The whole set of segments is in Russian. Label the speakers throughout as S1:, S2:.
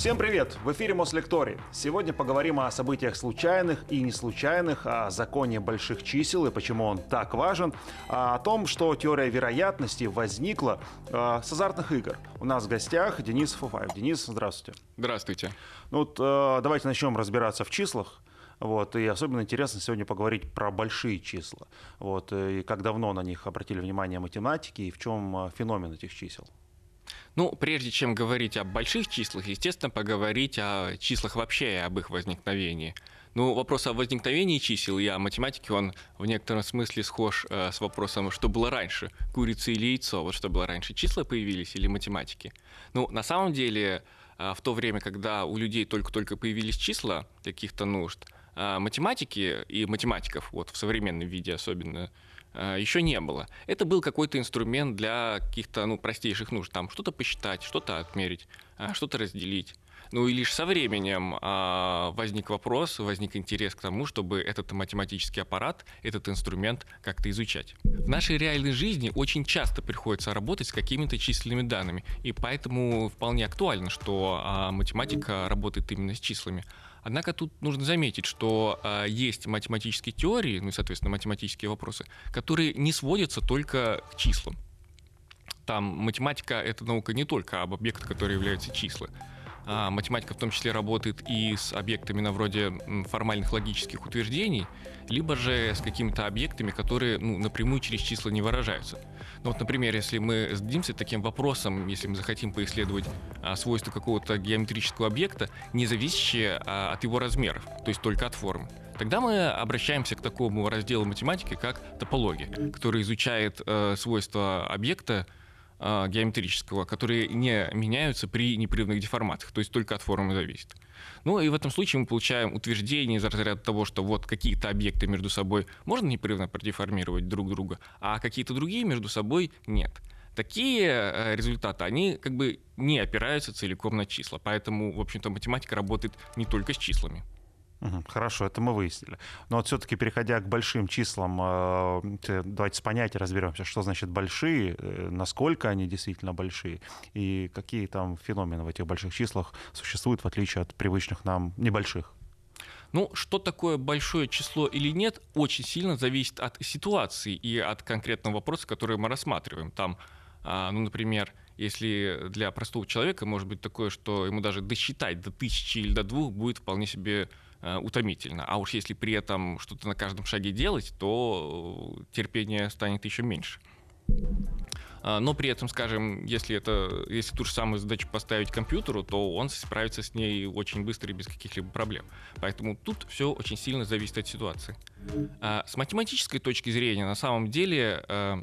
S1: Всем привет! В эфире Мослекторий. Сегодня поговорим о событиях случайных и неслучайных, о законе больших чисел и почему он так важен, о том, что теория вероятности возникла э, с азартных игр. У нас в гостях Денис Фуфаев. Денис, здравствуйте.
S2: Здравствуйте.
S1: Ну вот э, давайте начнем разбираться в числах. Вот, и особенно интересно сегодня поговорить про большие числа. Вот, и как давно на них обратили внимание математики и в чем э, феномен этих чисел.
S2: Ну, прежде чем говорить о больших числах, естественно, поговорить о числах вообще и об их возникновении. Ну, вопрос о возникновении чисел и о математике, он в некотором смысле схож э, с вопросом, что было раньше, курица или яйцо. Вот что было раньше, числа появились или математики? Ну, на самом деле, э, в то время, когда у людей только-только появились числа каких-то нужд, э, математики и математиков, вот в современном виде особенно, Э, еще не было. Это был какой-то инструмент для каких-то ну, простейших нужд. Там что-то посчитать, что-то отмерить, э, что-то разделить. Ну и лишь со временем а, возник вопрос, возник интерес к тому, чтобы этот математический аппарат, этот инструмент как-то изучать. В нашей реальной жизни очень часто приходится работать с какими-то численными данными, и поэтому вполне актуально, что а, математика работает именно с числами. Однако тут нужно заметить, что э, есть математические теории, ну и, соответственно, математические вопросы, которые не сводятся только к числам. Там математика — это наука не только об объектах, которые являются числа. А математика в том числе работает и с объектами на вроде формальных логических утверждений, либо же с какими-то объектами, которые ну, напрямую через числа не выражаются. Ну, вот, например, если мы зададимся таким вопросом, если мы захотим поисследовать а, свойства какого-то геометрического объекта, не зависящие а, от его размеров, то есть только от формы, тогда мы обращаемся к такому разделу математики, как топология, который изучает э, свойства объекта э, геометрического, которые не меняются при непрерывных деформациях, то есть только от формы зависит. Ну и в этом случае мы получаем утверждение из разряда того, что вот какие-то объекты между собой можно непрерывно продеформировать друг друга, а какие-то другие между собой нет. Такие э, результаты, они как бы не опираются целиком на числа, поэтому, в общем-то, математика работает не только с числами.
S1: Хорошо, это мы выяснили. Но вот все-таки, переходя к большим числам, э, давайте с понятия разберемся, что значит большие, э, насколько они действительно большие, и какие там феномены в этих больших числах существуют, в отличие от привычных нам небольших.
S2: Ну, что такое большое число или нет, очень сильно зависит от ситуации и от конкретного вопроса, который мы рассматриваем. Там, а, ну, например, если для простого человека может быть такое, что ему даже досчитать до тысячи или до двух будет вполне себе Э, утомительно. А уж если при этом что-то на каждом шаге делать, то э, терпение станет еще меньше. А, но при этом, скажем, если, это, если ту же самую задачу поставить компьютеру, то он справится с ней очень быстро и без каких-либо проблем. Поэтому тут все очень сильно зависит от ситуации. А с математической точки зрения, на самом деле, э,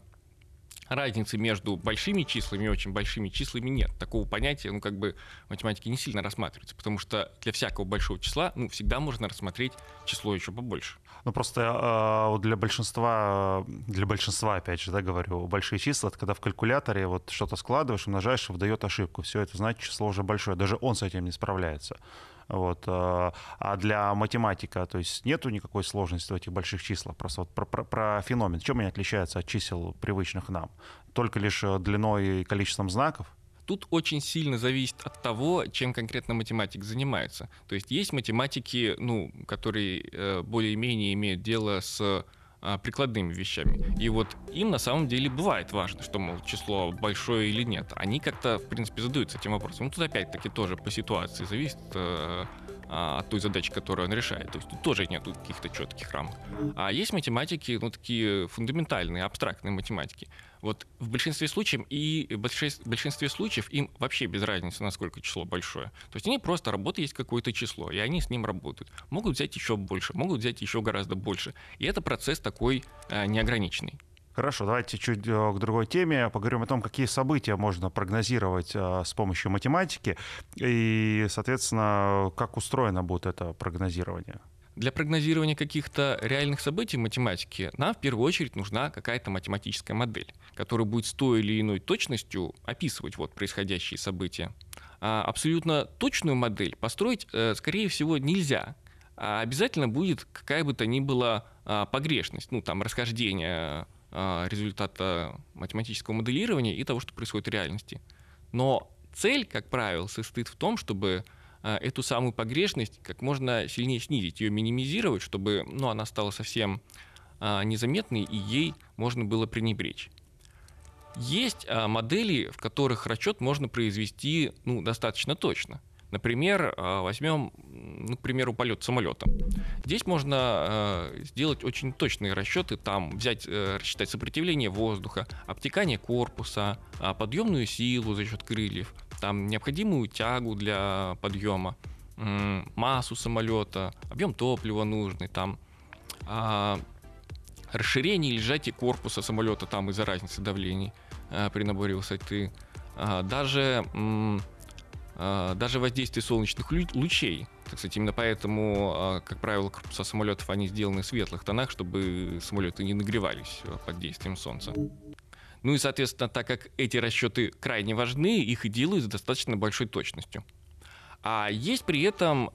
S2: разницы между большими числами и очень большими числами нет. Такого понятия, ну, как бы в математике не сильно рассматривается, потому что для всякого большого числа, ну, всегда можно рассмотреть число еще побольше.
S1: Ну, просто э, для большинства, для большинства, опять же, да, говорю, большие числа, это когда в калькуляторе вот что-то складываешь, умножаешь, выдает ошибку. Все это значит, число уже большое. Даже он с этим не справляется. Вот. Э, а для математика, то есть нету никакой сложности в этих больших числах. Просто вот про, про, про феномен. Чем они отличаются от чисел, привычных нам? Только лишь э, длиной и количеством знаков?
S2: Тут очень сильно зависит от того, чем конкретно математик занимается. То есть есть математики, ну, которые э, более-менее имеют дело с прикладными вещами. И вот им на самом деле бывает важно, что, мол, число большое или нет. Они как-то, в принципе, задаются этим вопросом. Ну, тут опять-таки тоже по ситуации зависит э, а, от той задачи, которую он решает. То есть тут тоже нет каких-то четких рамок. А есть математики, ну, такие фундаментальные, абстрактные математики. Вот в большинстве случаев и в большинстве случаев им вообще без разницы, насколько число большое. То есть они просто работают, есть какое-то число, и они с ним работают. Могут взять еще больше, могут взять еще гораздо больше. И это процесс такой э, неограниченный.
S1: Хорошо, давайте чуть э, к другой теме. Поговорим о том, какие события можно прогнозировать э, с помощью математики и, соответственно, как устроено будет это прогнозирование.
S2: Для прогнозирования каких-то реальных событий в математике нам в первую очередь нужна какая-то математическая модель, которая будет с той или иной точностью описывать вот происходящие события. А абсолютно точную модель построить, э, скорее всего, нельзя. А обязательно будет какая бы то ни была а, погрешность, ну там расхождение результата математического моделирования и того, что происходит в реальности. Но цель, как правило, состоит в том, чтобы эту самую погрешность как можно сильнее снизить, ее минимизировать, чтобы ну, она стала совсем незаметной и ей можно было пренебречь. Есть модели, в которых расчет можно произвести ну, достаточно точно. Например, а, возьмем, ну, к примеру, полет самолета. Здесь можно а, сделать очень точные расчеты, там взять, э, рассчитать сопротивление воздуха, обтекание корпуса, а, подъемную силу за счет крыльев, там необходимую тягу для подъема, массу самолета, объем топлива нужный, там расширение или сжатие корпуса самолета там из-за разницы давлений при наборе высоты, даже а, даже воздействие солнечных лучей. Кстати, именно поэтому, а, как правило, корпуса самолетов они сделаны в светлых тонах, чтобы самолеты не нагревались а, под действием солнца. Ну и, соответственно, так как эти расчеты крайне важны, их и делают с достаточно большой точностью. А есть при этом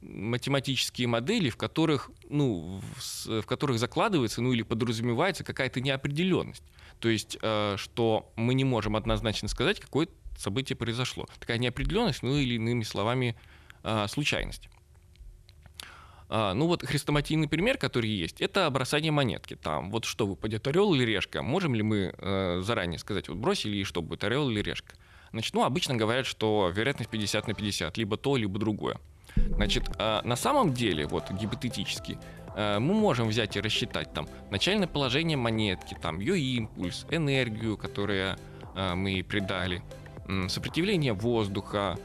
S2: математические модели, в которых, ну, в, которых закладывается, ну или подразумевается какая-то неопределенность. То есть, что мы не можем однозначно сказать, какой событие произошло. Такая неопределенность, ну или иными словами, а, случайность. А, ну вот хрестоматийный пример, который есть, это бросание монетки. Там вот что выпадет, орел или решка. Можем ли мы э, заранее сказать, вот бросили и что будет, орел или решка? Значит, ну обычно говорят, что вероятность 50 на 50, либо то, либо другое. Значит, э, на самом деле, вот гипотетически, э, мы можем взять и рассчитать там начальное положение монетки, там ее импульс, энергию, которую э, мы ей придали, сопротивление воздуха,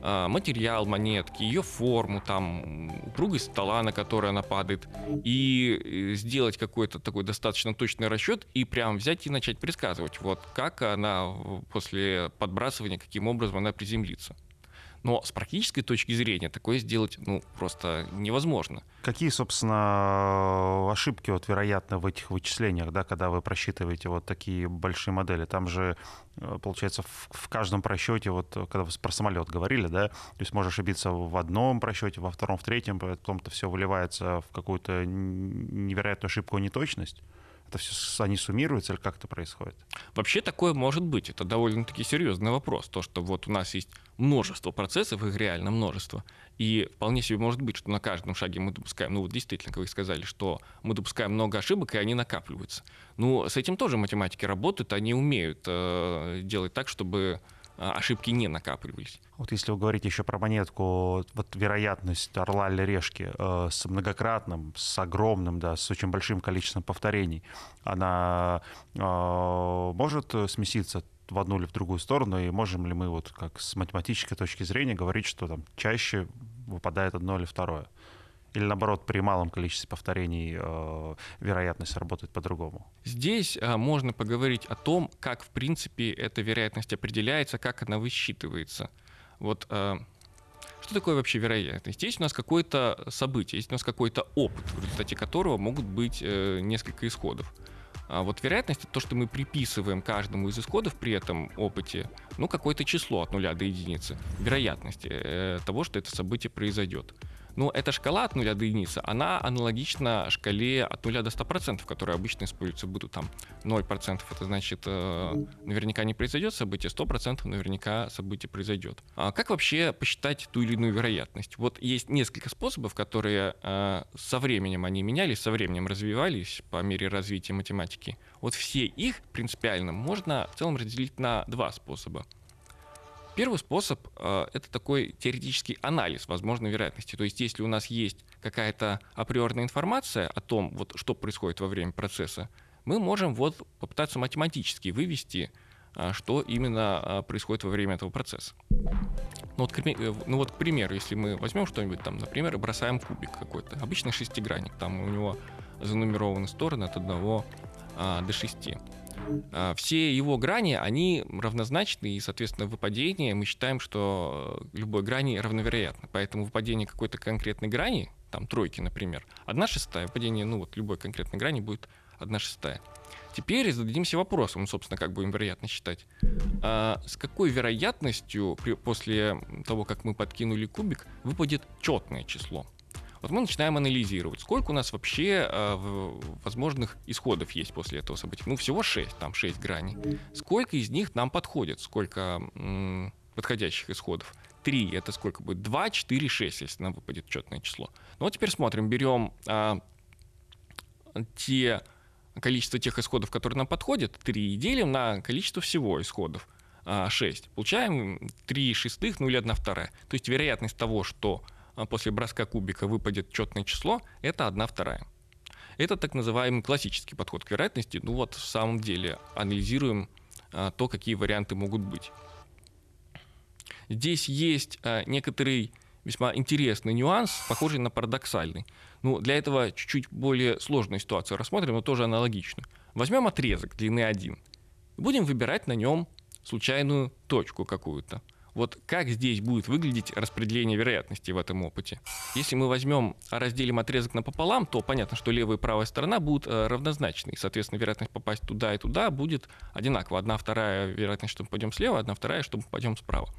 S2: а, материал монетки, ее форму, там, упругость стола, на который она падает, и э, сделать какой-то такой достаточно точный расчет и прям взять и начать предсказывать, вот как она после подбрасывания, каким образом она приземлится. Но с практической точки зрения такое сделать ну, просто невозможно.
S1: Какие, собственно, ошибки вот, вероятны в этих вычислениях, да, когда вы просчитываете вот такие большие модели? Там же, э, получается, в, в каждом просчете, вот когда вы про самолет говорили, да, то есть можно ошибиться в одном просчете, во втором, в третьем, потом это все выливается в какую-то невероятную ошибку и неточность? Это все они суммируются или как это происходит?
S2: Вообще такое может быть. Это довольно-таки серьезный вопрос. То, что вот у нас есть множество процессов, их реально множество. И вполне себе может быть, что на каждом шаге мы допускаем, ну вот действительно, как вы сказали, что мы допускаем много ошибок, и они накапливаются. Ну, с этим тоже математики работают, они умеют э, делать так, чтобы ошибки не накапливались.
S1: Вот если вы говорите еще про монетку, вот вероятность орла или решки э, с многократным, с огромным, да, с очень большим количеством повторений, она э, может сместиться в одну или в другую сторону, и можем ли мы вот как с математической точки зрения говорить, что там чаще выпадает одно или второе? Или наоборот, при малом количестве повторений э, вероятность работает по-другому?
S2: Здесь э, можно поговорить о том, как в принципе эта вероятность определяется, как она высчитывается. Вот э, что такое вообще вероятность? Есть у нас какое-то событие, есть у нас какой-то опыт, в результате которого могут быть э, несколько исходов. А вот вероятность это то, что мы приписываем каждому из исходов при этом опыте, ну, какое-то число от нуля до единицы вероятности э, того, что это событие произойдет. Но эта шкала от 0 до единицы, она аналогична шкале от 0 до 100%, которая обычно используется будут там 0%. Это значит, э, наверняка не произойдет событие, 100% наверняка событие произойдет. А как вообще посчитать ту или иную вероятность? Вот есть несколько способов, которые э, со временем они менялись, со временем развивались по мере развития математики. Вот все их принципиально можно в целом разделить на два способа. Первый способ э, — это такой теоретический анализ возможной вероятности. То есть если у нас есть какая-то априорная информация о том, вот, что происходит во время процесса, мы можем вот попытаться математически вывести, э, что именно э, происходит во время этого процесса. Ну вот, к, ну вот, к примеру, если мы возьмем что-нибудь там, например, бросаем кубик какой-то, обычный шестигранник, там у него занумерованы стороны от 1 до 6. А, все его грани, они равнозначны, и, соответственно, выпадение мы считаем, что любой грани равновероятно. Поэтому выпадение какой-то конкретной грани, там тройки, например, одна шестая, выпадение, ну вот любой конкретной грани будет одна шестая. Теперь зададимся вопросом, собственно, как будем вероятно считать. А с какой вероятностью при, после того, как мы подкинули кубик, выпадет четное число? Вот мы начинаем анализировать, сколько у нас вообще э, возможных исходов есть после этого события. Ну, всего 6, там 6 граней. Сколько из них нам подходит, сколько м, подходящих исходов? 3 это сколько будет? 2, 4, 6, если нам выпадет четное число. Ну вот теперь смотрим, берем а, те количество тех исходов, которые нам подходят, 3, и делим на количество всего исходов, 6. А, Получаем 3 шестых, ну или 1 вторая. То есть вероятность того, что после броска кубика выпадет четное число, это 1 вторая. Это так называемый классический подход к вероятности. Ну вот в самом деле анализируем а, то, какие варианты могут быть. Здесь есть некоторый весьма интересный нюанс, похожий на парадоксальный. Ну, для этого чуть-чуть более сложную ситуацию рассмотрим, но тоже аналогичную. Возьмем отрезок длины 1. Будем выбирать на нем случайную точку какую-то. Вот как здесь будет выглядеть распределение вероятности в этом опыте? Если мы возьмем, разделим отрезок напополам, то понятно, что левая и правая сторона будут э, равнозначны. Соответственно, вероятность попасть туда и туда будет одинакова. Одна вторая вероятность, что мы пойдем слева, одна вторая, что мы пойдем справа.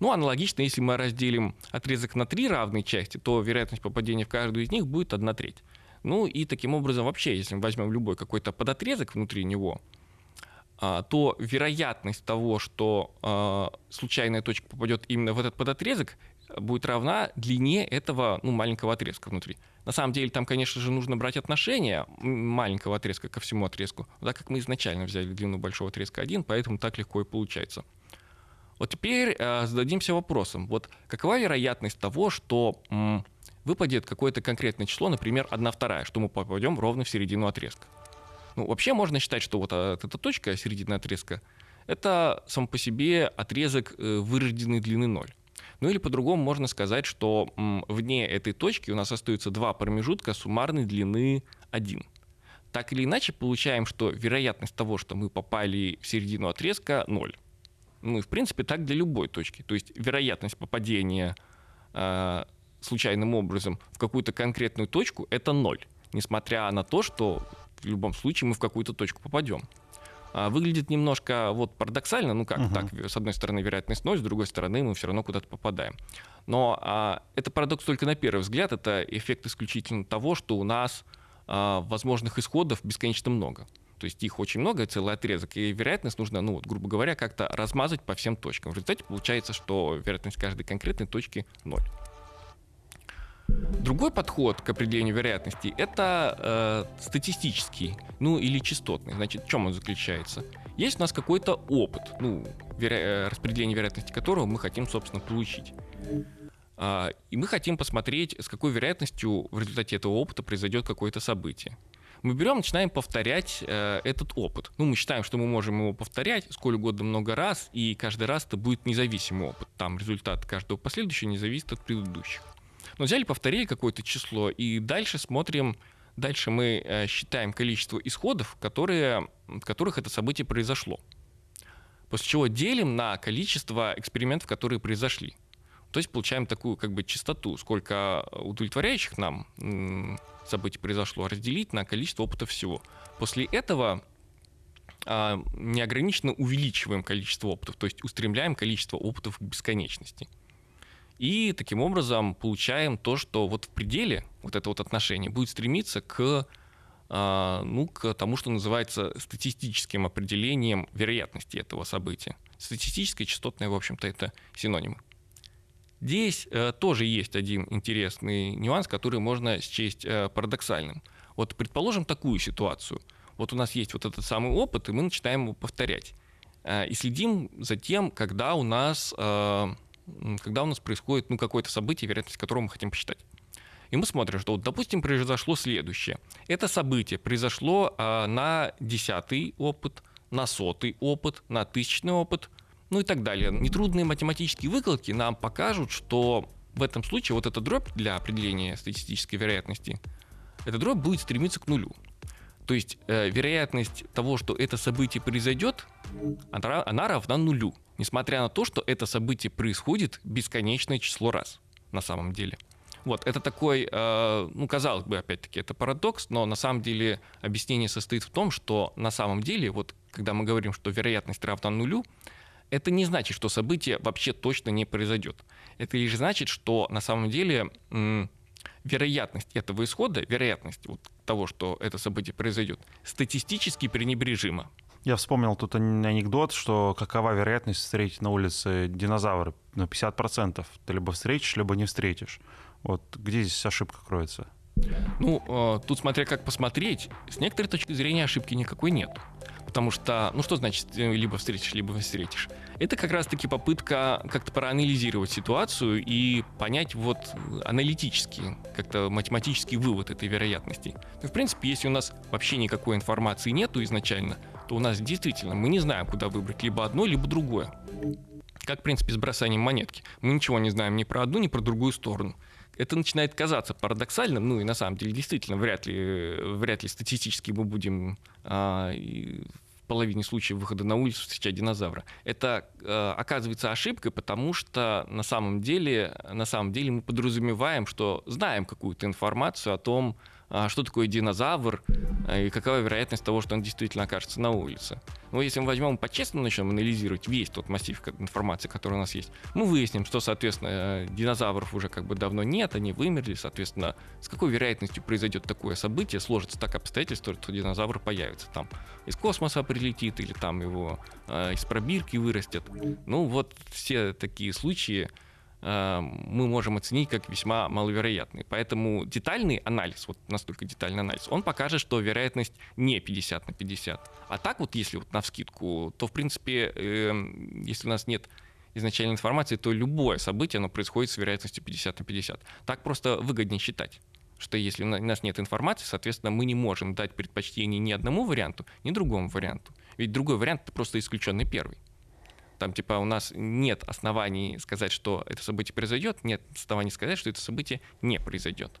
S2: Ну, аналогично, если мы разделим отрезок на три равные части, то вероятность попадения в каждую из них будет 1 треть. Ну и таким образом вообще, если мы возьмем любой какой-то подотрезок внутри него, а, то вероятность того, что а, случайная точка попадет именно в этот подотрезок, будет равна длине этого ну, маленького отрезка внутри. На самом деле там, конечно же, нужно брать отношение маленького отрезка ко всему отрезку, так как мы изначально взяли длину большого отрезка 1, поэтому так легко и получается. Вот теперь э, зададимся вопросом, вот какова вероятность того, что м, выпадет какое-то конкретное число, например, 1 вторая, что мы попадем ровно в середину отрезка? Ну, вообще можно считать, что вот э, эта точка, середина отрезка, это сам по себе отрезок э, вырожденной длины 0. Ну или по-другому можно сказать, что вне этой точки у нас остаются два промежутка суммарной длины 1. Так или иначе, получаем, что вероятность того, что мы попали в середину отрезка, 0. Ну и в принципе так для любой точки. То есть вероятность попадения э, случайным образом в какую-то конкретную точку это ноль, несмотря на то, что в любом случае мы в какую-то точку попадем. А, выглядит немножко вот парадоксально, ну как, uh-huh. так, с одной стороны вероятность ноль, с другой стороны мы все равно куда-то попадаем. Но а, это парадокс только на первый взгляд, это эффект исключительно того, что у нас а, возможных исходов бесконечно много. То есть их очень много, целый отрезок, и вероятность нужно, ну, вот, грубо говоря, как-то размазать по всем точкам. В результате получается, что вероятность каждой конкретной точки 0. Другой подход к определению вероятности – это э, статистический, ну или частотный. Значит, в чем он заключается? Есть у нас какой-то опыт, ну, веро- э, распределение вероятности которого мы хотим, собственно, получить. Э, и мы хотим посмотреть, с какой вероятностью в результате этого опыта произойдет какое-то событие мы берем, начинаем повторять э, этот опыт. Ну, мы считаем, что мы можем его повторять сколь угодно много раз, и каждый раз это будет независимый опыт. Там результат каждого последующего не зависит от предыдущих. Но взяли, повторили какое-то число, и дальше смотрим, дальше мы э, считаем количество исходов, которые, в которых это событие произошло. После чего делим на количество экспериментов, которые произошли. То есть получаем такую как бы частоту, сколько удовлетворяющих нам событий произошло, разделить на количество опыта всего. После этого а, неограниченно увеличиваем количество опытов, то есть устремляем количество опытов к бесконечности. И таким образом получаем то, что вот в пределе вот это вот отношение будет стремиться к, а, ну, к тому, что называется статистическим определением вероятности этого события. Статистическое и частотное, в общем-то, это синонимы. Здесь э, тоже есть один интересный нюанс, который можно счесть э, парадоксальным. Вот предположим такую ситуацию. Вот у нас есть вот этот самый опыт, и мы начинаем его повторять. Э, и следим за тем, когда у нас, э, когда у нас происходит ну, какое-то событие, вероятность которого мы хотим посчитать. И мы смотрим, что, вот, допустим, произошло следующее. Это событие произошло э, на десятый опыт, на сотый опыт, на тысячный опыт – ну и так далее. Нетрудные математические выкладки нам покажут, что в этом случае вот эта дробь для определения статистической вероятности, эта дробь будет стремиться к нулю. То есть э, вероятность того, что это событие произойдет, она, она равна нулю, несмотря на то, что это событие происходит бесконечное число раз на самом деле. Вот, это такой, э, ну, казалось бы, опять-таки, это парадокс, но на самом деле объяснение состоит в том, что на самом деле, вот, когда мы говорим, что вероятность равна нулю, это не значит, что событие вообще точно не произойдет. Это лишь значит, что на самом деле вероятность этого исхода, вероятность вот того, что это событие произойдет, статистически пренебрежима.
S1: Я вспомнил тут анекдот, что какова вероятность встретить на улице динозавра ну, 50%. Ты либо встретишь, либо не встретишь. Вот где здесь ошибка кроется?
S2: Ну, э, тут смотря как посмотреть, с некоторой точки зрения ошибки никакой нет. Потому что, ну что значит э, либо встретишь, либо не встретишь? Это как раз-таки попытка как-то проанализировать ситуацию и понять вот аналитически, как-то математический вывод этой вероятности. Ну, в принципе, если у нас вообще никакой информации нету изначально, то у нас действительно мы не знаем, куда выбрать либо одно, либо другое. Как, в принципе, с бросанием монетки. Мы ничего не знаем ни про одну, ни про другую сторону это начинает казаться парадоксальным, ну и на самом деле действительно вряд ли, вряд ли статистически мы будем а, в половине случаев выхода на улицу встречать динозавра. Это а, оказывается ошибкой, потому что на самом деле, на самом деле мы подразумеваем, что знаем какую-то информацию о том, что такое динозавр а, и какова вероятность того, что он действительно окажется на улице. Но если мы возьмем по-честному начнем анализировать весь тот массив информации, который у нас есть, мы выясним, что, соответственно, э, динозавров уже как бы давно нет, они вымерли, соответственно, с какой вероятностью произойдет такое событие, сложится так обстоятельство, что динозавр появится там, из космоса прилетит или там его э, из пробирки вырастет. Ну вот все такие случаи, Э, мы можем оценить как весьма маловероятный. Поэтому детальный анализ, вот настолько детальный анализ, он покажет, что вероятность не 50 на 50. А так вот, если вот на вскидку, то, в принципе, эм, если у нас нет изначальной информации, то любое событие, оно происходит с вероятностью 50 на 50. Так просто выгоднее считать что если у нас нет информации, соответственно, мы не можем дать предпочтение ни одному варианту, ни другому варианту. Ведь другой вариант это просто исключенный первый. Там, типа, у нас нет оснований сказать, что это событие произойдет, нет оснований сказать, что это событие не произойдет.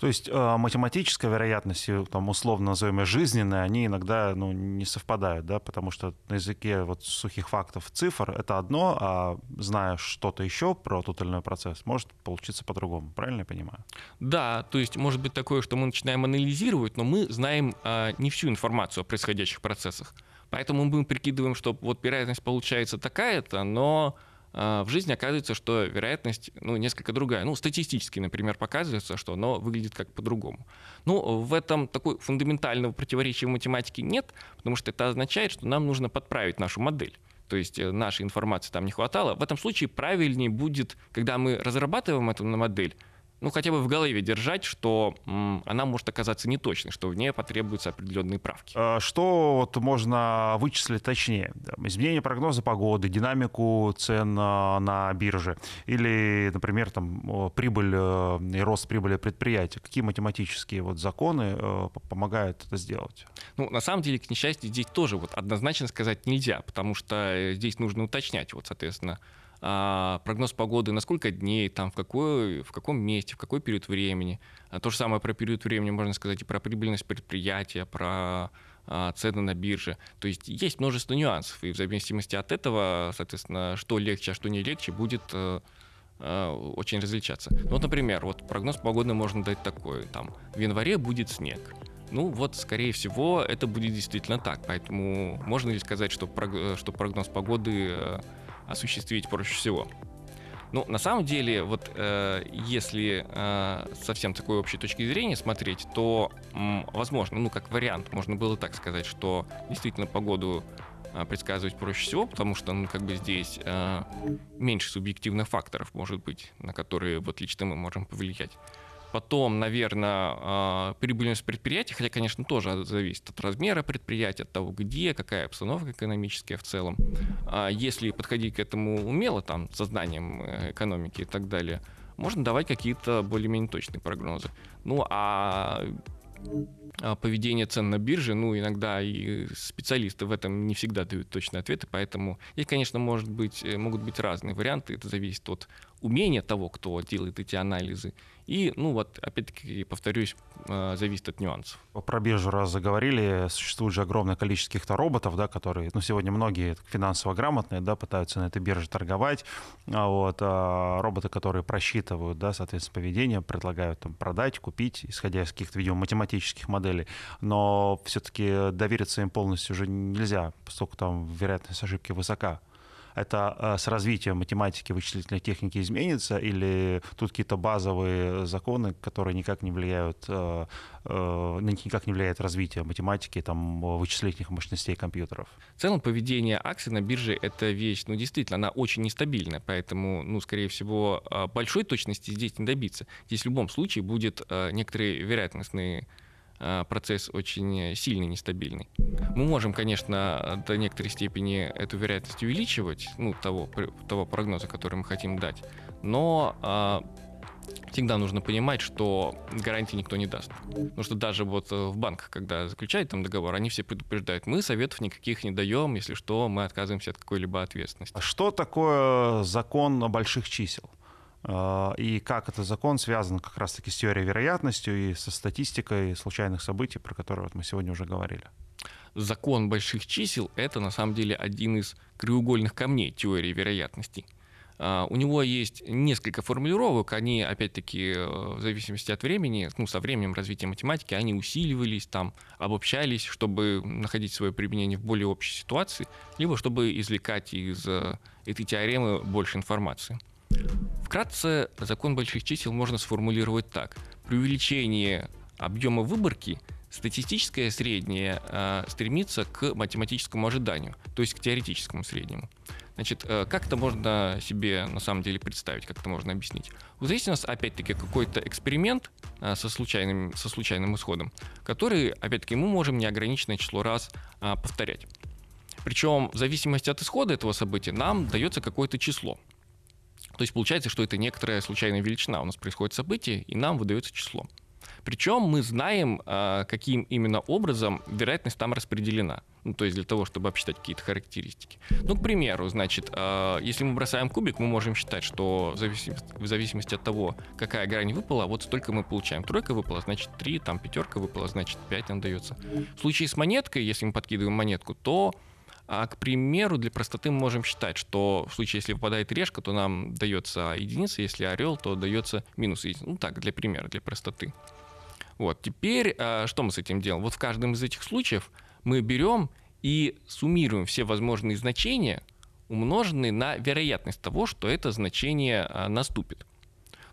S1: То есть э, математическая вероятность, там, условно назовем жизненная, они иногда ну, не совпадают, да, потому что на языке вот сухих фактов цифр это одно, а зная что-то еще про тот или иной процесс, может получиться по-другому. Правильно я понимаю?
S2: Да, то есть может быть такое, что мы начинаем анализировать, но мы знаем э, не всю информацию о происходящих процессах. Поэтому мы прикидываем, что вот вероятность получается такая-то, но а, в жизни оказывается, что вероятность ну, несколько другая. Ну, статистически, например, показывается, что оно выглядит как по-другому. Ну, в этом такой фундаментального противоречия в математике нет, потому что это означает, что нам нужно подправить нашу модель то есть э, нашей информации там не хватало. В этом случае правильнее будет, когда мы разрабатываем эту модель, ну, хотя бы в голове держать, что м, она может оказаться неточной, что в ней потребуются определенные правки.
S1: А что вот можно вычислить точнее? Изменение прогноза погоды, динамику цен на бирже или, например, там, прибыль э, и рост прибыли предприятия. Какие математические вот законы э, помогают это сделать?
S2: Ну, на самом деле, к несчастью, здесь тоже вот однозначно сказать нельзя, потому что э, здесь нужно уточнять, вот, соответственно, а, прогноз погоды, на сколько дней, там, в, какой, в каком месте, в какой период времени. А то же самое про период времени можно сказать и про прибыльность предприятия, про а, цены на бирже. То есть есть множество нюансов, и в зависимости от этого, соответственно, что легче, а что не легче, будет э, э, очень различаться. Ну, вот, например, вот прогноз погоды можно дать такой, там, в январе будет снег. Ну вот, скорее всего, это будет действительно так. Поэтому можно ли сказать, что, что прогноз погоды э, осуществить проще всего. Ну, на самом деле, вот э, если э, совсем такой общей точки зрения смотреть, то, м, возможно, ну, как вариант, можно было так сказать, что действительно погоду э, предсказывать проще всего, потому что, ну, как бы здесь э, меньше субъективных факторов, может быть, на которые вот лично мы можем повлиять. Потом, наверное, а, прибыльность предприятия, хотя, конечно, тоже зависит от размера предприятия, от того, где, какая обстановка экономическая в целом. А если подходить к этому умело, там, сознанием э, экономики и так далее, можно давать какие-то более-менее точные прогнозы. Ну, а, а поведение цен на бирже, ну, иногда и специалисты в этом не всегда дают точные ответы, поэтому здесь, конечно, может быть, э, могут быть разные варианты, это зависит от умения того, кто делает эти анализы, и, ну вот, опять-таки, повторюсь, э, зависит от нюансов.
S1: Про биржу раз заговорили, существует же огромное количество каких-то роботов, да, которые, ну, сегодня многие финансово грамотные, да, пытаются на этой бирже торговать, а вот, а роботы, которые просчитывают, да, соответственно, поведение, предлагают там продать, купить, исходя из каких-то, видимо, математических моделей, но все-таки довериться им полностью уже нельзя, поскольку там вероятность ошибки высока. Это э, с развитием математики, вычислительной техники изменится, или тут какие-то базовые законы, которые никак не влияют, э, э, никак не влияет развитие математики, там, вычислительных мощностей компьютеров?
S2: В целом поведение акций на бирже — это вещь, ну, действительно, она очень нестабильная, поэтому, ну, скорее всего, большой точности здесь не добиться. Здесь в любом случае будет некоторые вероятностные процесс очень сильно нестабильный. Мы можем, конечно, до некоторой степени эту вероятность увеличивать, ну, того, того прогноза, который мы хотим дать, но а, всегда нужно понимать, что гарантии никто не даст. Потому что даже вот в банках, когда заключают там договор, они все предупреждают, мы советов никаких не даем, если что, мы отказываемся от какой-либо ответственности.
S1: А что такое закон больших чисел? А, и как этот закон связан как раз-таки с теорией вероятности и со статистикой случайных событий, про которые вот мы сегодня уже говорили.
S2: Закон больших чисел — это на самом деле один из краеугольных камней теории вероятности. А, у него есть несколько формулировок, они, опять-таки, э, в зависимости от времени, ну, со временем развития математики, они усиливались, там, обобщались, чтобы находить свое применение в более общей ситуации, либо чтобы извлекать из э, этой теоремы больше информации. Вкратце, закон больших чисел можно сформулировать так. При увеличении объема выборки статистическое среднее э, стремится к математическому ожиданию, то есть к теоретическому среднему. Значит, э, как это можно себе на самом деле представить, как это можно объяснить? Вот здесь у нас опять-таки какой-то эксперимент э, со, случайным, со случайным исходом, который, опять-таки, мы можем неограниченное число раз э, повторять. Причем в зависимости от исхода этого события нам дается какое-то число. То есть получается, что это некоторая случайная величина. У нас происходит событие, и нам выдается число. Причем мы знаем, а, каким именно образом вероятность там распределена. Ну, то есть для того, чтобы обсчитать какие-то характеристики. Ну, к примеру, значит, а, если мы бросаем кубик, мы можем считать, что в зависимости, в зависимости от того, какая грань выпала, вот столько мы получаем. Тройка выпала, значит 3, там пятерка выпала, значит 5 нам дается. В случае с монеткой, если мы подкидываем монетку, то а, к примеру, для простоты мы можем считать, что в случае, если выпадает решка, то нам дается единица, если орел, то дается минус единица. Ну так, для примера, для простоты. Вот, теперь а, что мы с этим делаем? Вот в каждом из этих случаев мы берем и суммируем все возможные значения, умноженные на вероятность того, что это значение а, наступит.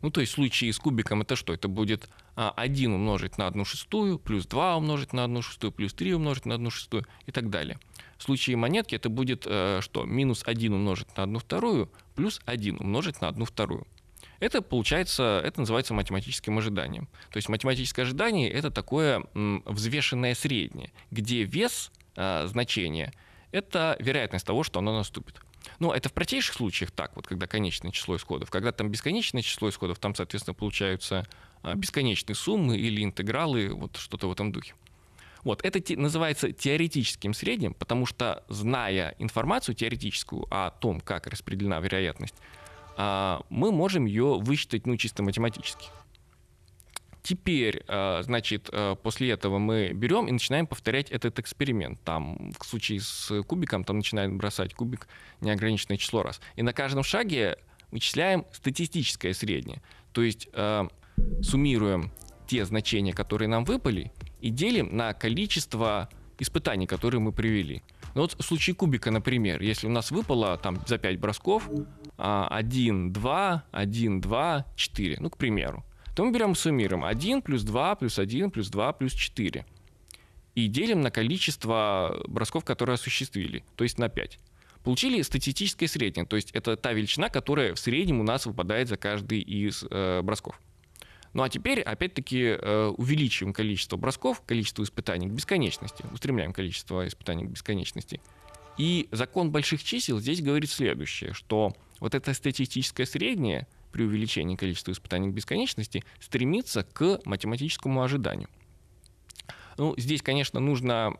S2: Ну, то есть в случае с кубиком это что? Это будет 1 умножить на 1 шестую, плюс 2 умножить на 1 шестую, плюс 3 умножить на 1 шестую и так далее. В случае монетки это будет э, что? Минус 1 умножить на 1 вторую, плюс 1 умножить на 1 вторую. Это получается, это называется математическим ожиданием. То есть математическое ожидание это такое взвешенное среднее, где вес э, значения это вероятность того, что оно наступит. Ну, это в простейших случаях так, вот когда конечное число исходов. Когда там бесконечное число исходов, там, соответственно, получаются э, бесконечные суммы или интегралы, вот что-то в этом духе. Вот, это те, называется теоретическим средним, потому что, зная информацию теоретическую о том, как распределена вероятность, а, мы можем ее высчитать ну, чисто математически. Теперь, а, значит, а, после этого мы берем и начинаем повторять этот эксперимент. Там, в случае с кубиком, там начинаем бросать кубик неограниченное число раз. И на каждом шаге вычисляем статистическое среднее. То есть суммируем те значения, которые нам выпали, и делим на количество испытаний, которые мы привели. Ну вот в случае кубика, например, если у нас выпало там за 5 бросков 1, 2, 1, 2, 4, ну, к примеру, то мы берем суммируем. 1 плюс 2 плюс 1 плюс 2 плюс 4 и делим на количество бросков, которые осуществили, то есть на 5. Получили статистическое среднее, то есть это та величина, которая в среднем у нас выпадает за каждый из э, бросков. Ну а теперь, опять-таки, э, увеличиваем количество бросков, количество испытаний к бесконечности, устремляем количество испытаний к бесконечности. И закон больших чисел здесь говорит следующее, что вот это статистическое среднее при увеличении количества испытаний к бесконечности стремится к математическому ожиданию. Ну, здесь, конечно, нужно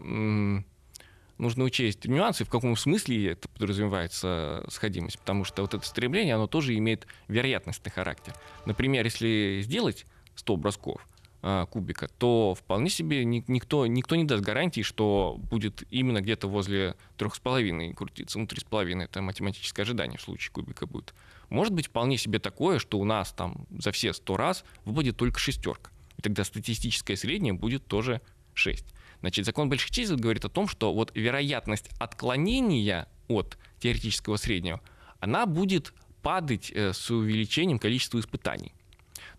S2: нужно учесть нюансы, в каком смысле это подразумевается сходимость, потому что вот это стремление, оно тоже имеет вероятностный характер. Например, если сделать 100 бросков а, кубика, то вполне себе никто, никто не даст гарантии, что будет именно где-то возле 3,5 крутиться. Ну, 3,5 это математическое ожидание в случае кубика будет. Может быть вполне себе такое, что у нас там за все 100 раз выпадет только шестерка. И тогда статистическое среднее будет тоже 6. Значит, закон больших чисел говорит о том, что вот вероятность отклонения от теоретического среднего, она будет падать э, с увеличением количества испытаний.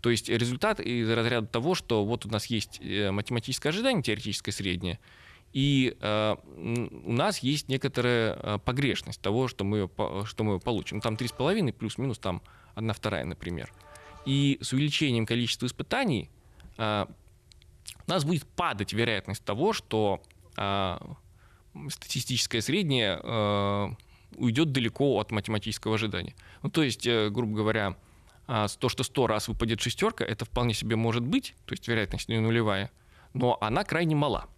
S2: То есть результат из разряда того, что вот у нас есть э, математическое ожидание, теоретическое среднее, и э, у нас есть некоторая э, погрешность того, что мы, что мы получим. Там 3,5 плюс-минус там 1 вторая, например. И с увеличением количества испытаний э, у нас будет падать вероятность того, что э, статистическое среднее э, уйдет далеко от математического ожидания. Ну, то есть, э, грубо говоря, э, то, что 100 раз выпадет шестерка, это вполне себе может быть, то есть вероятность не нулевая, но она крайне мала.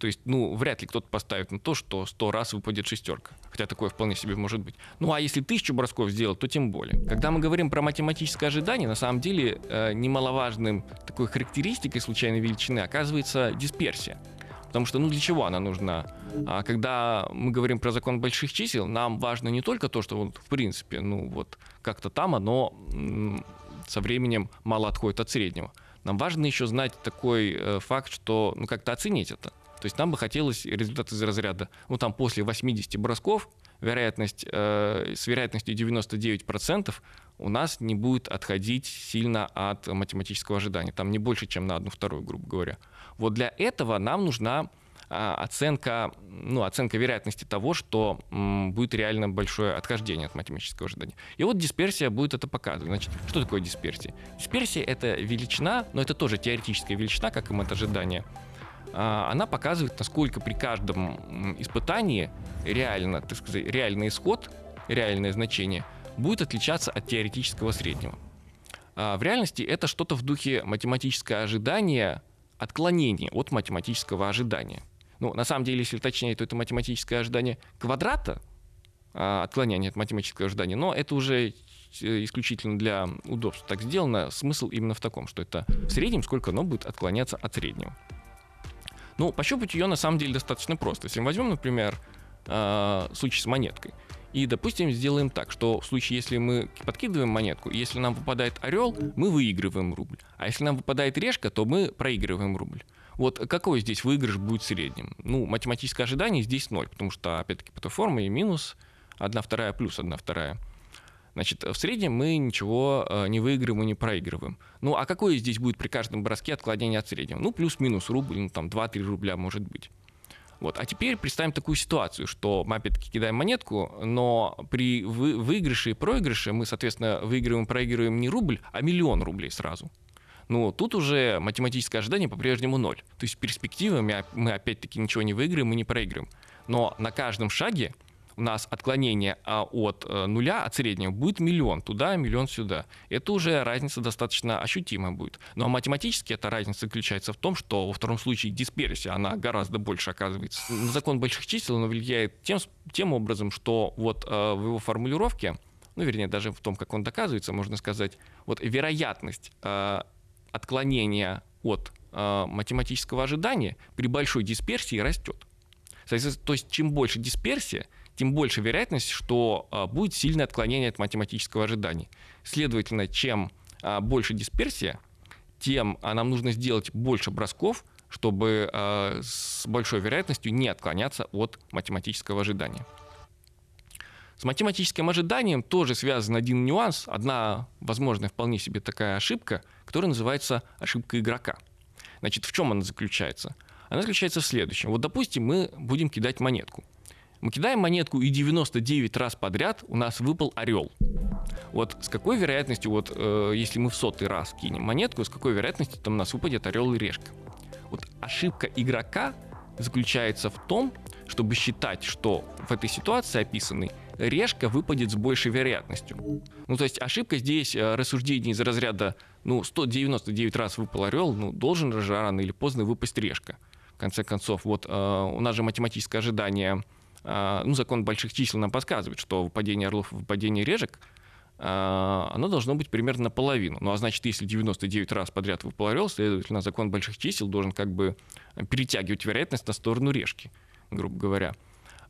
S2: То есть, ну, вряд ли кто-то поставит на то, что 100 раз выпадет шестерка. Хотя такое вполне себе может быть. Ну, а если тысячу бросков сделать, то тем более. Когда мы говорим про математическое ожидание, на самом деле э, немаловажным такой характеристикой случайной величины оказывается дисперсия. Потому что, ну, для чего она нужна? А когда мы говорим про закон больших чисел, нам важно не только то, что вот, в принципе, ну, вот как-то там оно со временем мало отходит от среднего. Нам важно еще знать такой э, факт, что ну, как-то оценить это. То есть нам бы хотелось результат из разряда, ну там после 80 бросков вероятность, э, с вероятностью 99% у нас не будет отходить сильно от математического ожидания. Там не больше, чем на одну вторую, грубо говоря. Вот для этого нам нужна а, оценка, ну, оценка вероятности того, что м, будет реально большое отхождение от математического ожидания. И вот дисперсия будет это показывать. Значит, что такое дисперсия? Дисперсия — это величина, но это тоже теоретическая величина, как и а, она показывает, насколько при каждом испытании реально, так сказать, реальный исход, реальное значение будет отличаться от теоретического среднего. А, в реальности это что-то в духе математическое ожидание отклонения от математического ожидания. Ну, на самом деле, если точнее, то это математическое ожидание квадрата, а, отклонение от математического ожидания, но это уже э, исключительно для удобства так сделано. Смысл именно в таком, что это в среднем сколько оно будет отклоняться от среднего. Ну, пощупать ее на самом деле достаточно просто. Если мы возьмем, например, э, случай с монеткой, и, допустим, сделаем так, что в случае, если мы подкидываем монетку, если нам выпадает орел, мы выигрываем рубль. А если нам выпадает решка, то мы проигрываем рубль. Вот какой здесь выигрыш будет средним? Ну, математическое ожидание здесь ноль, потому что, опять-таки, форме и минус 1 вторая плюс 1 вторая. Значит, в среднем мы ничего э, не выигрываем и не проигрываем. Ну, а какое здесь будет при каждом броске отклонение от среднего? Ну, плюс-минус рубль, ну, там 2-3 рубля может быть. Вот. А теперь представим такую ситуацию, что мы опять-таки кидаем монетку, но при вы, выигрыше и проигрыше мы, соответственно, выигрываем и проигрываем не рубль, а миллион рублей сразу. Ну, тут уже математическое ожидание по-прежнему ноль. То есть перспективами мы опять-таки ничего не выиграем и не проигрываем. Но на каждом шаге у нас отклонение а, от э, нуля, от среднего, будет миллион туда, миллион сюда. Это уже разница достаточно ощутимая будет. Но математически эта разница заключается в том, что во втором случае дисперсия, она гораздо больше оказывается. Закон больших чисел он влияет тем, тем образом, что вот э, в его формулировке, ну, вернее, даже в том, как он доказывается, можно сказать, вот вероятность э, отклонения от математического ожидания при большой дисперсии растет. То есть чем больше дисперсия, тем больше вероятность, что а, будет сильное отклонение от математического ожидания. Следовательно, чем а, больше дисперсия, тем а, нам нужно сделать больше бросков, чтобы с большой вероятностью не отклоняться от математического ожидания. С математическим ожиданием тоже связан один нюанс, одна возможная вполне себе такая ошибка, которая называется ошибка игрока. Значит, в чем она заключается? Она заключается в следующем. Вот, допустим, мы будем кидать монетку – мы кидаем монетку, и 99 раз подряд у нас выпал орел. Вот с какой вероятностью, вот э, если мы в сотый раз кинем монетку, с какой вероятностью там у нас выпадет орел и решка? Вот ошибка игрока заключается в том, чтобы считать, что в этой ситуации описанной решка выпадет с большей вероятностью. Ну, то есть ошибка здесь э, рассуждение из разряда, ну, 199 раз выпал орел, ну, должен же рано или поздно выпасть решка. В конце концов, вот э, у нас же математическое ожидание ну, закон больших чисел нам подсказывает, что выпадение орлов и выпадение режек а, оно должно быть примерно наполовину. Ну а значит, если 99 раз подряд выпал орел, следовательно, закон больших чисел должен как бы перетягивать вероятность на сторону решки, грубо говоря.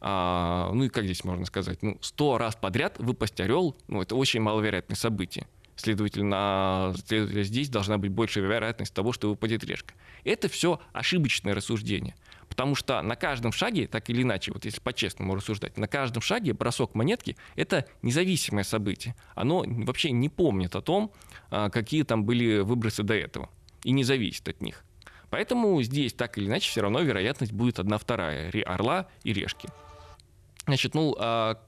S2: А, ну и как здесь можно сказать? Ну, 100 раз подряд выпасть орел, ну, это очень маловероятное событие. Следовательно, следовательно, здесь должна быть большая вероятность того, что выпадет решка. Это все ошибочное рассуждение. Потому что на каждом шаге, так или иначе, вот если по-честному рассуждать, на каждом шаге бросок монетки — это независимое событие. Оно вообще не помнит о том, а, какие там были выбросы до этого, и не зависит от них. Поэтому здесь так или иначе все равно вероятность будет одна вторая — орла и решки. Значит, ну, а,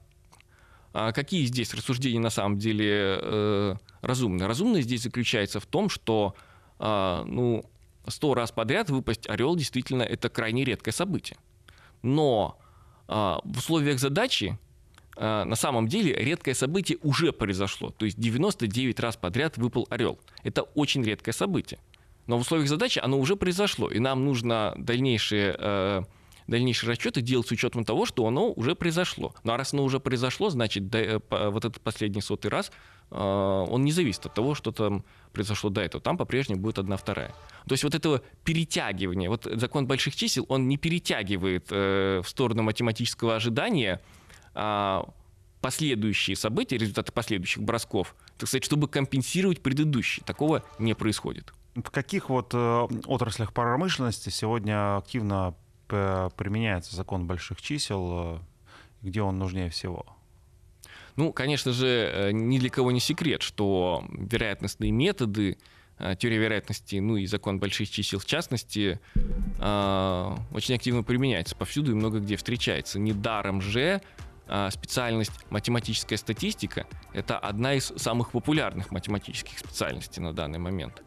S2: а какие здесь рассуждения на самом деле э, разумны? Разумность здесь заключается в том, что а, ну, сто раз подряд выпасть орел действительно это крайне редкое событие. Но а, в условиях задачи а, на самом деле редкое событие уже произошло. То есть 99 раз подряд выпал орел. Это очень редкое событие. Но в условиях задачи оно уже произошло, и нам нужно дальнейшие, э, дальнейшие расчеты делать с учетом того, что оно уже произошло. Ну а раз оно уже произошло, значит, да, э, вот этот последний сотый раз э, он не зависит от того, что там произошло до этого. Там по-прежнему будет одна вторая. То есть вот этого перетягивания, вот закон больших чисел, он не перетягивает э, в сторону математического ожидания э, последующие события, результаты последующих бросков, так сказать, чтобы компенсировать предыдущие. Такого не происходит.
S1: В каких вот э, отраслях промышленности сегодня активно э, применяется закон больших чисел, э, где он нужнее всего?
S2: Ну, конечно же, э, ни для кого не секрет, что вероятностные методы, теория вероятности, ну и закон больших чисел в частности, э, очень активно применяется повсюду и много где встречается. Недаром же специальность математическая статистика – это одна из самых популярных математических специальностей на данный момент.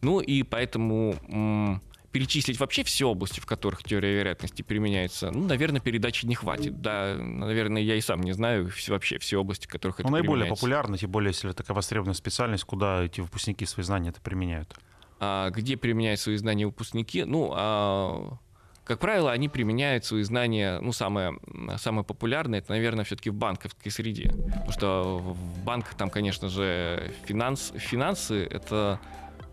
S2: Ну и поэтому перечислить вообще все области, в которых теория вероятности применяется, ну, наверное, передачи не хватит. Да, наверное, я и сам не знаю вообще все области, в которых это
S1: ну, наиболее популярно, тем более, если это такая востребованная специальность, куда эти выпускники свои знания это применяют.
S2: А, где применяют свои знания выпускники? Ну, а, как правило, они применяют свои знания, ну, самое, самое популярное, это, наверное, все-таки в банковской среде. Потому что в банках там, конечно же, финанс, финансы — это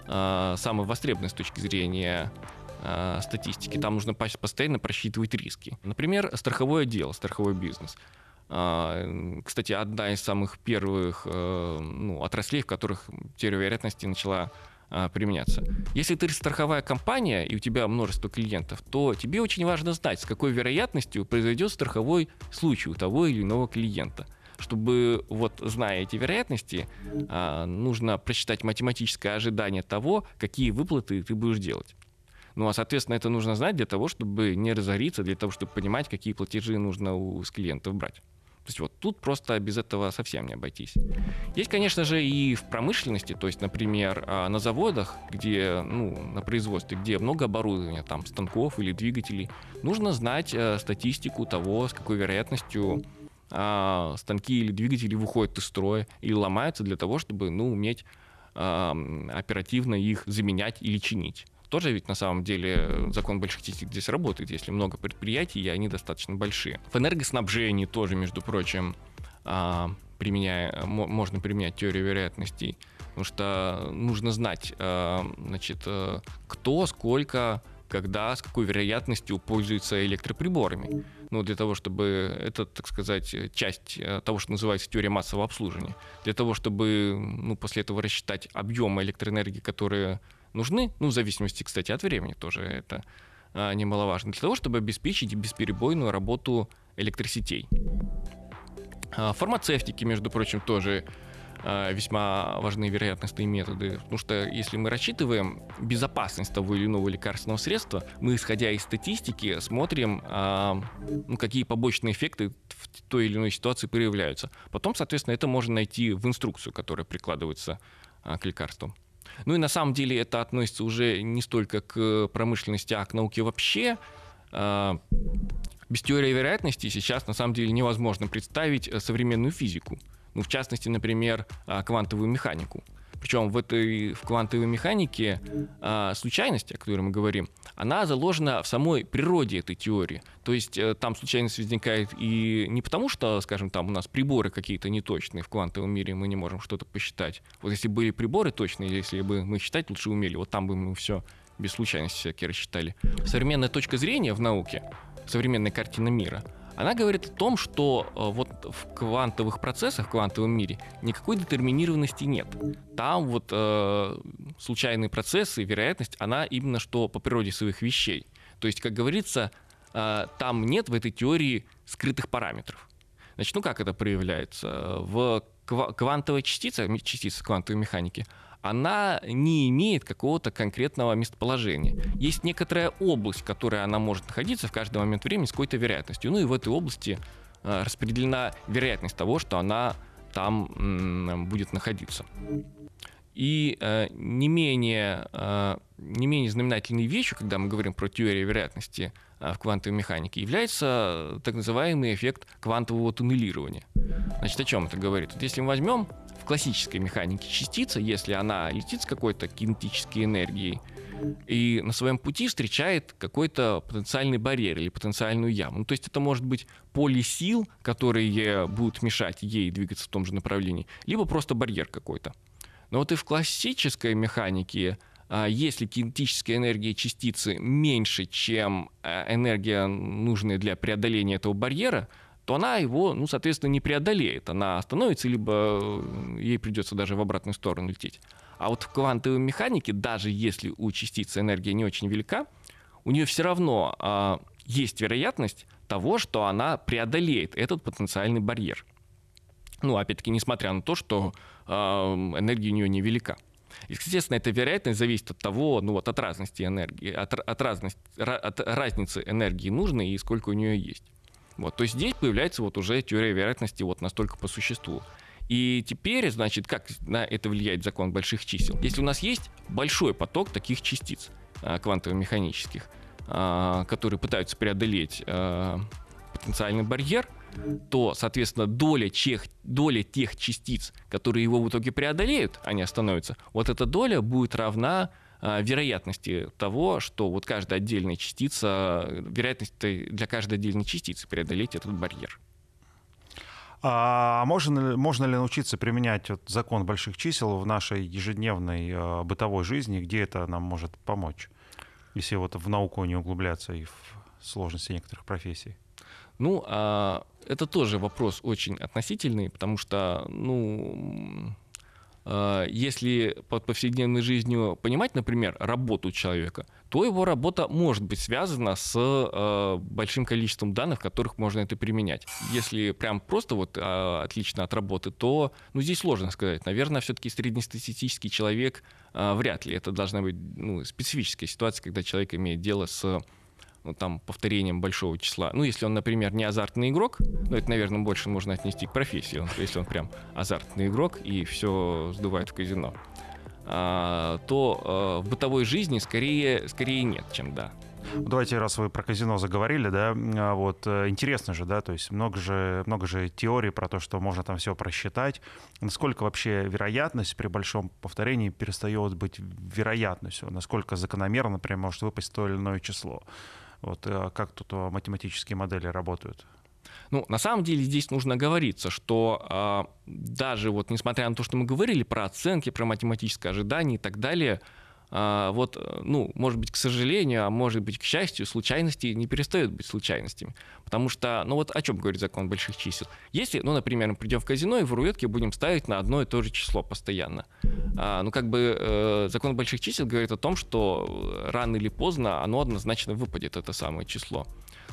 S2: э, самый востребованный с точки зрения э, статистики. Там нужно постоянно просчитывать риски. Например, страховое дело, страховой бизнес. Э, кстати, одна из самых первых ну, отраслей, в которых теория вероятности начала применяться. Если ты страховая компания и у тебя множество клиентов, то тебе очень важно знать, с какой вероятностью произойдет страховой случай у того или иного клиента – чтобы, вот, зная эти вероятности, а, нужно просчитать математическое ожидание того, какие выплаты ты будешь делать. Ну, а, соответственно, это нужно знать для того, чтобы не разориться, для того, чтобы понимать, какие платежи нужно у с клиентов брать. То есть вот тут просто без этого совсем не обойтись. Есть, конечно же, и в промышленности, то есть, например, а, на заводах, где, ну, на производстве, где много оборудования, там, станков или двигателей, нужно знать э, статистику того, с какой вероятностью а, станки или двигатели выходят из строя или ломаются для того, чтобы ну, уметь а, оперативно их заменять или чинить. Тоже ведь на самом деле закон больших чисел здесь работает, если много предприятий, и они достаточно большие. В энергоснабжении тоже, между прочим, а, применяя, можно применять теорию вероятностей, потому что нужно знать, а, значит, э, кто, сколько когда, с какой вероятностью пользуются электроприборами. Ну, для того, чтобы это, так сказать, часть э, того, что называется теория массового обслуживания. Для того, чтобы ну, после этого рассчитать объемы электроэнергии, которые нужны, ну, в зависимости, кстати, от времени тоже это а, немаловажно, для того, чтобы обеспечить бесперебойную работу электросетей. А, фармацевтики, между прочим, тоже Э, весьма важны вероятностные методы. Потому что если мы рассчитываем безопасность того или иного лекарственного средства, мы, исходя из статистики, смотрим, а, ну, какие побочные эффекты в той или иной ситуации проявляются. Потом, соответственно, это можно найти в инструкцию, которая прикладывается а, к лекарству. Ну и на самом деле это относится уже не столько к промышленности, а к науке вообще. А, без теории вероятности сейчас на самом деле невозможно представить э, современную физику ну, в частности, например, а, квантовую механику. Причем в этой в квантовой механике а, случайность, о которой мы говорим, она заложена в самой природе этой теории. То есть а, там случайность возникает и не потому, что, скажем, там у нас приборы какие-то неточные в квантовом мире, мы не можем что-то посчитать. Вот если были приборы точные, если бы мы считать лучше умели, вот там бы мы все без случайности всякие рассчитали. Современная точка зрения в науке, современная картина мира — она говорит о том, что э, вот в квантовых процессах, в квантовом мире, никакой детерминированности нет. Там вот э, случайные процессы, вероятность, она именно что по природе своих вещей. То есть, как говорится, э, там нет в этой теории скрытых параметров. Значит, ну как это проявляется? В квантовой частице, частица квантовой механики, она не имеет какого-то конкретного местоположения. Есть некоторая область, в которой она может находиться в каждый момент времени с какой-то вероятностью. Ну и в этой области э, распределена вероятность того, что она там будет находиться. И э, не, менее, э, не менее знаменательной вещью, когда мы говорим про теорию вероятности э, в квантовой механике, является так называемый эффект квантового туннелирования. Значит, о чем это говорит? Вот если мы возьмем в классической механике частица, если она летит с какой-то кинетической энергией, и на своем пути встречает какой-то потенциальный барьер или потенциальную яму. Ну, то есть это может быть поле сил, которые будут мешать ей двигаться в том же направлении, либо просто барьер какой-то. Но вот и в классической механике, а, если кинетическая энергия частицы меньше, чем э, энергия, нужная для преодоления этого барьера, то она его, ну, соответственно, не преодолеет. Она остановится, либо э, ей придется даже в обратную сторону лететь. А вот в квантовой механике, даже если у частицы энергия не очень велика, у нее все равно э, есть вероятность того, что она преодолеет этот потенциальный барьер. Ну, опять-таки, несмотря на то, что э, энергия у нее невелика. Естественно, эта вероятность зависит от того, ну вот от разности энергии, от, от, разности, от разницы энергии нужной и сколько у нее есть. Вот, то есть здесь появляется вот уже теория вероятности вот настолько по существу. И теперь, значит, как на это влияет закон больших чисел? Если у нас есть большой поток таких частиц а, квантово-механических, а, которые пытаются преодолеть а, потенциальный барьер, то, соответственно, доля, тех, доля тех частиц, которые его в итоге преодолеют, они остановятся, вот эта доля будет равна вероятности того, что вот каждая отдельная частица, вероятность для каждой отдельной частицы преодолеть этот барьер.
S1: А можно, можно ли научиться применять вот закон больших чисел в нашей ежедневной э, бытовой жизни, где это нам может помочь, если вот в науку не углубляться и в сложности некоторых профессий?
S2: Ну, а, это тоже вопрос очень относительный, потому что, ну, а, если под повседневной жизнью понимать, например, работу человека, то его работа может быть связана с э, большим количеством данных, в которых можно это применять. Если прям просто вот э, отлично от работы, то ну, здесь сложно сказать. Наверное, все-таки среднестатистический человек э, вряд ли. Это должна быть ну, специфическая ситуация, когда человек имеет дело с ну, там, повторением большого числа. Ну, если он, например, не азартный игрок, ну, это, наверное, больше можно отнести к профессии, если он прям азартный игрок и все сдувает в казино, а, то а, в бытовой жизни скорее, скорее нет, чем да.
S1: Давайте, раз вы про казино заговорили, да, а, вот э, интересно же, да, то есть много же, много же теорий про то, что можно там все просчитать. Насколько вообще вероятность при большом повторении перестает быть вероятностью? Насколько закономерно, например, может выпасть то или иное число? Вот э, как тут математические модели работают?
S2: Ну, на самом деле здесь нужно говориться, что э, даже вот несмотря на то, что мы говорили про оценки, про математическое ожидание и так далее, а, вот, ну, может быть, к сожалению, а может быть, к счастью, случайности не перестают быть случайностями. Потому что, ну вот о чем говорит закон больших чисел? Если, ну, например, мы придем в казино и в рулетке будем ставить на одно и то же число постоянно. А, ну, как бы э, закон больших чисел говорит о том, что рано или поздно оно однозначно выпадет, это самое число.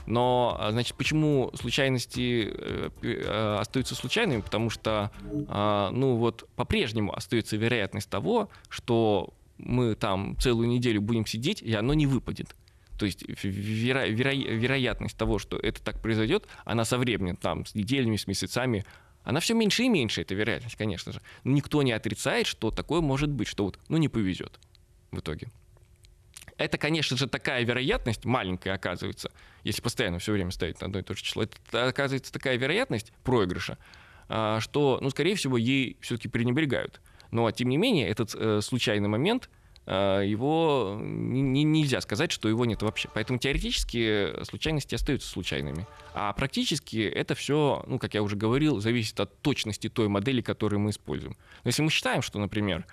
S2: Но, а, значит, почему случайности э, э, остаются случайными? Потому что, э, ну вот, по-прежнему остается вероятность того, что мы там целую неделю будем сидеть, и оно не выпадет. То есть веро- веро- вероятность того, что это так произойдет, она со временем, там, с неделями, с месяцами, она все меньше и меньше, эта вероятность, конечно же. Но никто не отрицает, что такое может быть, что вот, ну, не повезет в итоге. Это, конечно же, такая вероятность, маленькая оказывается, если постоянно все время ставить на одно и то же число, это оказывается такая вероятность проигрыша, а, что, ну, скорее всего, ей все-таки пренебрегают. Но, тем не менее, этот э, случайный момент, э, его не, нельзя сказать, что его нет вообще. Поэтому теоретически случайности остаются случайными. А практически это все, ну, как я уже говорил, зависит от точности той модели, которую мы используем. Но если мы считаем, что, например,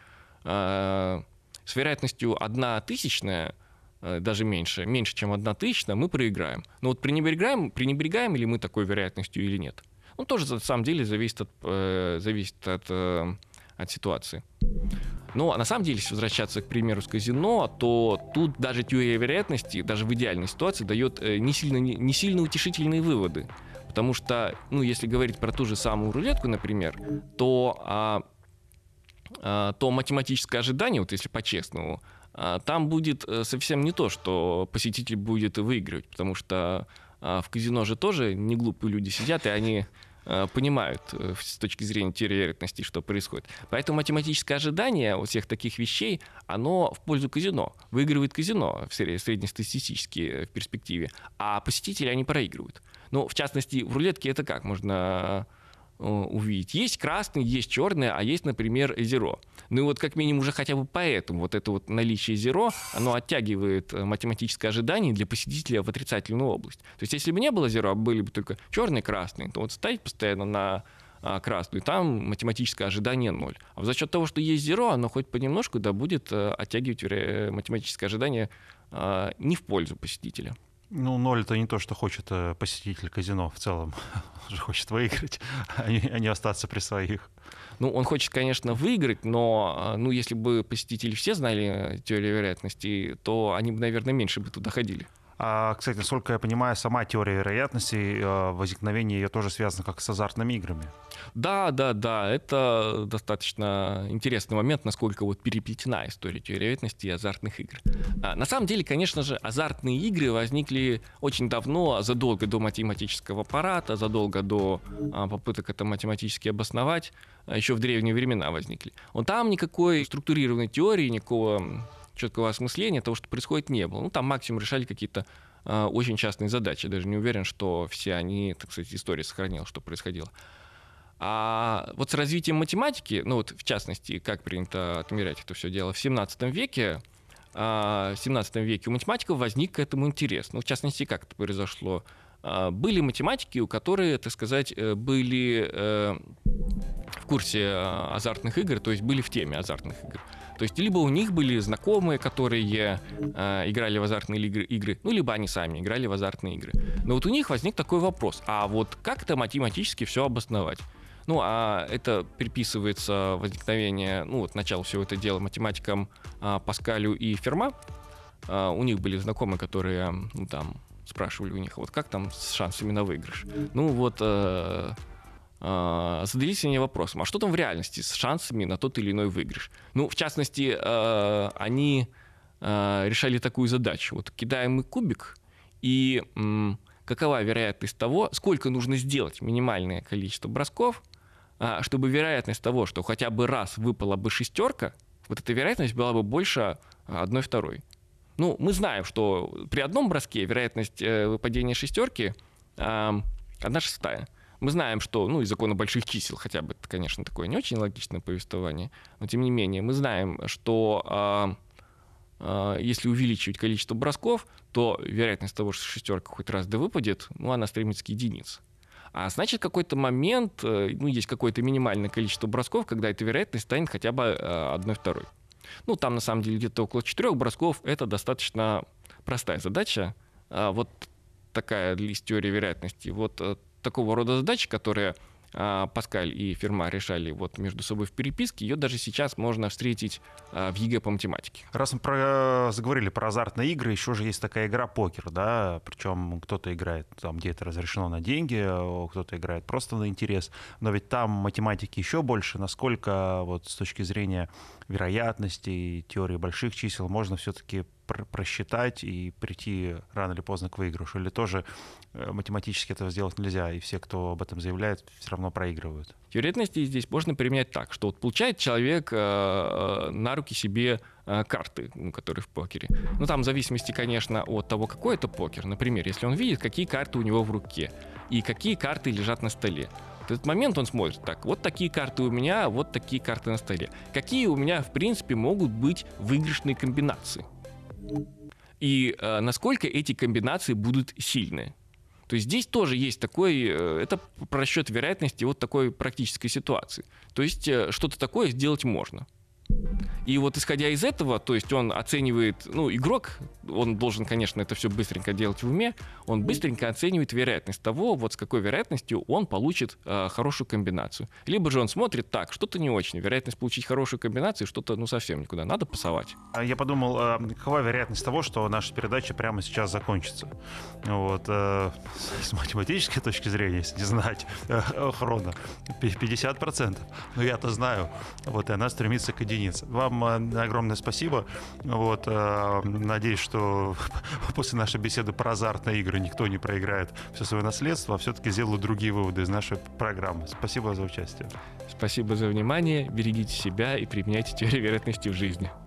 S2: э, с вероятностью одна тысячная, э, даже меньше, меньше, чем одна тысячная, мы проиграем. Но вот пренебрегаем, пренебрегаем ли мы такой вероятностью или нет? Ну, тоже на самом деле зависит от, э, зависит от э, от ситуации. Но на самом деле, если возвращаться к примеру с казино, то тут даже теория вероятности, даже в идеальной ситуации, дает э, не сильно, не сильно утешительные выводы. Потому что, ну, если говорить про ту же самую рулетку, например, то, а, а, то математическое ожидание, вот если по-честному, а, там будет э, совсем не то, что посетитель будет выигрывать, потому что а, в казино же тоже не глупые люди сидят, и они а, понимают э, с точки зрения теории вероятности, что происходит. Поэтому математическое ожидание у всех таких вещей, оно в пользу казино. Выигрывает казино в среднестатистически э, в перспективе, а посетители они проигрывают. Ну, в частности, в рулетке это как можно Э, увидеть. Есть красный, есть черный, а есть, например, зеро. Ну и вот как минимум уже хотя бы поэтому вот это вот наличие зеро, оно оттягивает э, математическое ожидание для посетителя в отрицательную область. То есть если бы не было зеро, а были бы только черный красный, то вот ставить постоянно на а, красную, там математическое ожидание ноль. А за счет того, что есть зеро, оно хоть понемножку да будет э, оттягивать математическое ожидание а, не в пользу посетителя.
S1: Ну, ноль это не то, что хочет э, посетитель казино в целом. Он же хочет выиграть, а не, а не остаться при своих.
S2: Ну, он хочет, конечно, выиграть, но э, ну, если бы посетители все знали теорию вероятности, то они бы, наверное, меньше бы туда ходили.
S1: А, кстати, насколько я понимаю, сама теория вероятности э, возникновения ее тоже связана как с азартными играми.
S2: Да, да, да, это достаточно интересный момент, насколько вот переплетена история теории вероятности и азартных игр. А, на самом деле, конечно же, азартные игры возникли очень давно, задолго до математического аппарата, задолго до а, попыток это математически обосновать, еще в древние времена возникли. Вот там никакой структурированной теории, никакого четкого осмысления того, что происходит, не было. Ну, там максимум решали какие-то э, очень частные задачи. Даже не уверен, что все они, так сказать, история сохранила, что происходило. А вот с развитием математики, ну вот в частности, как принято отмерять это все дело, в 17 веке, в 17 веке у математиков возник к этому интерес. Ну, в частности, как это произошло? Были математики, у которых, так сказать, э, были э, в курсе э, азартных игр, то есть были в теме азартных игр. То есть либо у них были знакомые, которые э, играли в азартные игры, игры, ну либо они сами играли в азартные игры. Но вот у них возник такой вопрос: а вот как это математически все обосновать? Ну, а это приписывается возникновение, ну, вот начало всего это дела математикам а, Паскалю и Ферма. А, у них были знакомые, которые, ну, там, спрашивали у них, вот как там с шансами на выигрыш. Ну, вот э, задались они вопросом, а что там в реальности с шансами на тот или иной выигрыш? Ну, в частности, э, они э, решали такую задачу. Вот кидаем мы кубик, и какова вероятность того, сколько нужно сделать минимальное количество бросков, чтобы вероятность того, что хотя бы раз выпала бы шестерка, вот эта вероятность была бы больше одной второй. Ну, мы знаем, что при одном броске вероятность э, выпадения шестерки одна шестая. Мы знаем, что, ну, из закона больших чисел, хотя бы это, конечно, такое не очень логичное повествование, но тем не менее, мы знаем, что э, э, если увеличивать количество бросков, то вероятность того, что шестерка хоть раз да выпадет, ну, она стремится к единице. А значит, какой-то момент, э, ну, есть какое-то минимальное количество бросков, когда эта вероятность станет хотя бы э, одной второй. Ну, там, на самом деле, где-то около четырех бросков. Это достаточно простая задача. А вот такая из теории вероятности. Вот э, такого рода задачи, которые а, Паскаль и Ферма решали вот между собой в переписке, ее даже сейчас можно встретить а, в ЕГЭ по математике.
S1: Раз мы про, заговорили про азартные игры, еще же есть такая игра покер, да, причем кто-то играет там, где это разрешено на деньги, кто-то играет просто на интерес, но ведь там математики еще больше, насколько вот с точки зрения вероятности, теории больших чисел можно все-таки просчитать и прийти рано или поздно к выигрышу? Или тоже э, математически этого сделать нельзя, и все, кто об этом заявляет, все равно проигрывают?
S2: Вероятности здесь можно применять так, что вот получает человек э, э на руки себе карты, которые в покере. Ну, там в зависимости, конечно, от того, какой это покер. Например, если он видит, какие карты у него в руке и какие карты лежат на столе. В этот момент он смотрит, так, вот такие карты у меня, вот такие карты на столе. Какие у меня, в принципе, могут быть выигрышные комбинации? И э, насколько эти комбинации будут сильны. То есть здесь тоже есть такой, э, это просчет вероятности вот такой практической ситуации. То есть э, что-то такое сделать можно. И вот исходя из этого, то есть он оценивает, ну, игрок, он должен, конечно, это все быстренько делать в уме, он быстренько оценивает вероятность того, вот с какой вероятностью он получит э, хорошую комбинацию. Либо же он смотрит так, что-то не очень, вероятность получить хорошую комбинацию, что-то, ну, совсем никуда, надо пасовать.
S1: А Я подумал, а какова вероятность того, что наша передача прямо сейчас закончится? Вот, э, с математической точки зрения, если не знать э, хрона, 50%. Но я-то знаю, вот, и она стремится к единице. Вам э, огромное спасибо. Вот, э, надеюсь, что после нашей беседы про азартные игры никто не проиграет все свое наследство, а все-таки сделаю другие выводы из нашей программы. Спасибо за участие.
S2: Спасибо за внимание, берегите себя и применяйте теорию вероятности в жизни.